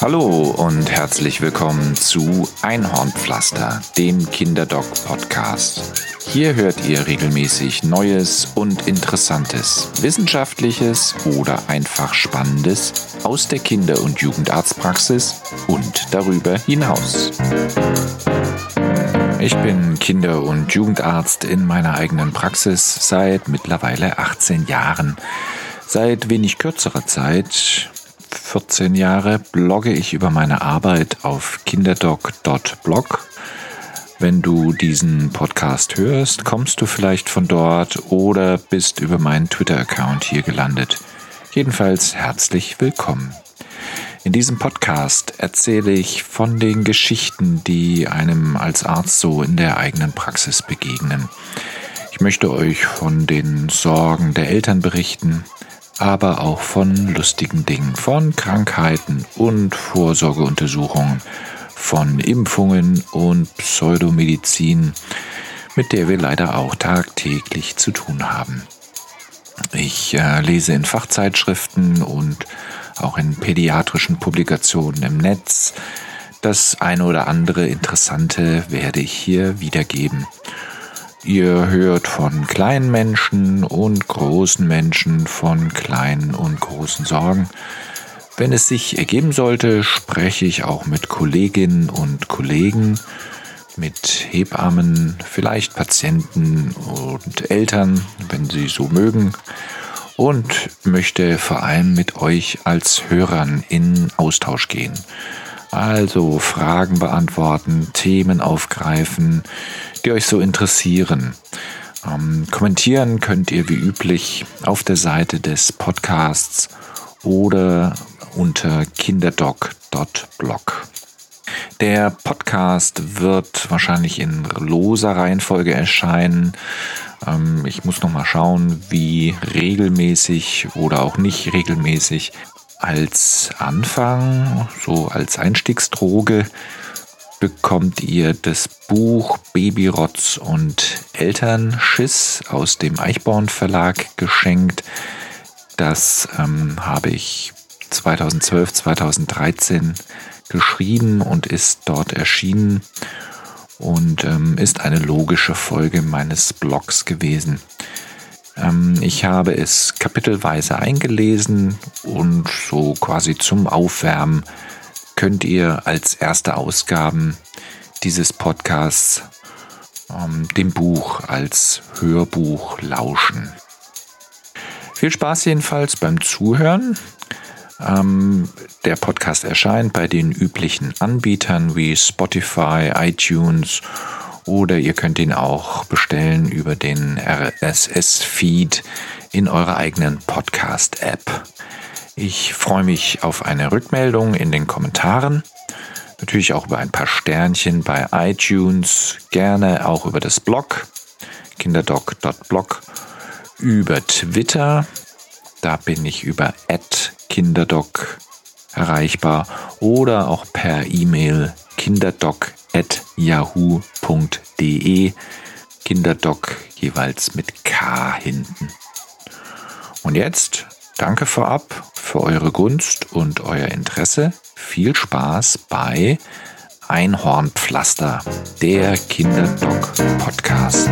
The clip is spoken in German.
Hallo und herzlich willkommen zu Einhornpflaster, dem Kinderdoc-Podcast. Hier hört ihr regelmäßig Neues und Interessantes, Wissenschaftliches oder einfach Spannendes aus der Kinder- und Jugendarztpraxis und darüber hinaus. Ich bin Kinder- und Jugendarzt in meiner eigenen Praxis seit mittlerweile 18 Jahren. Seit wenig kürzerer Zeit 14 Jahre blogge ich über meine Arbeit auf kinderdoc.blog. Wenn du diesen Podcast hörst, kommst du vielleicht von dort oder bist über meinen Twitter-Account hier gelandet. Jedenfalls herzlich willkommen. In diesem Podcast erzähle ich von den Geschichten, die einem als Arzt so in der eigenen Praxis begegnen. Ich möchte euch von den Sorgen der Eltern berichten, aber auch von lustigen Dingen, von Krankheiten und Vorsorgeuntersuchungen, von Impfungen und Pseudomedizin, mit der wir leider auch tagtäglich zu tun haben. Ich äh, lese in Fachzeitschriften und auch in pädiatrischen Publikationen im Netz. Das eine oder andere Interessante werde ich hier wiedergeben. Ihr hört von kleinen Menschen und großen Menschen, von kleinen und großen Sorgen. Wenn es sich ergeben sollte, spreche ich auch mit Kolleginnen und Kollegen, mit Hebammen, vielleicht Patienten und Eltern, wenn sie so mögen, und möchte vor allem mit euch als Hörern in Austausch gehen. Also Fragen beantworten, Themen aufgreifen, die euch so interessieren. Ähm, kommentieren könnt ihr wie üblich auf der Seite des Podcasts oder unter kinderdoc.blog. Der Podcast wird wahrscheinlich in loser Reihenfolge erscheinen. Ähm, ich muss noch mal schauen, wie regelmäßig oder auch nicht regelmäßig als Anfang, so als Einstiegsdroge, bekommt ihr das Buch Babyrotz und Elternschiss aus dem Eichborn Verlag geschenkt. Das ähm, habe ich 2012, 2013 geschrieben und ist dort erschienen und ähm, ist eine logische Folge meines Blogs gewesen. Ähm, ich habe es kapitelweise eingelesen und so quasi zum Aufwärmen könnt ihr als erste Ausgaben dieses Podcasts ähm, dem Buch als Hörbuch lauschen. Viel Spaß jedenfalls beim Zuhören. Ähm, der Podcast erscheint bei den üblichen Anbietern wie Spotify, iTunes oder ihr könnt ihn auch bestellen über den RSS-Feed in eurer eigenen Podcast-App. Ich freue mich auf eine Rückmeldung in den Kommentaren. Natürlich auch über ein paar Sternchen bei iTunes, gerne auch über das Blog kinderdoc.blog, über Twitter, da bin ich über kinderdoc erreichbar oder auch per E-Mail kinderdoc at yahoo.de. Kinderdoc jeweils mit K hinten. Und jetzt danke vorab für eure Gunst und euer Interesse. Viel Spaß bei Einhornpflaster, der Kinderdoc Podcast.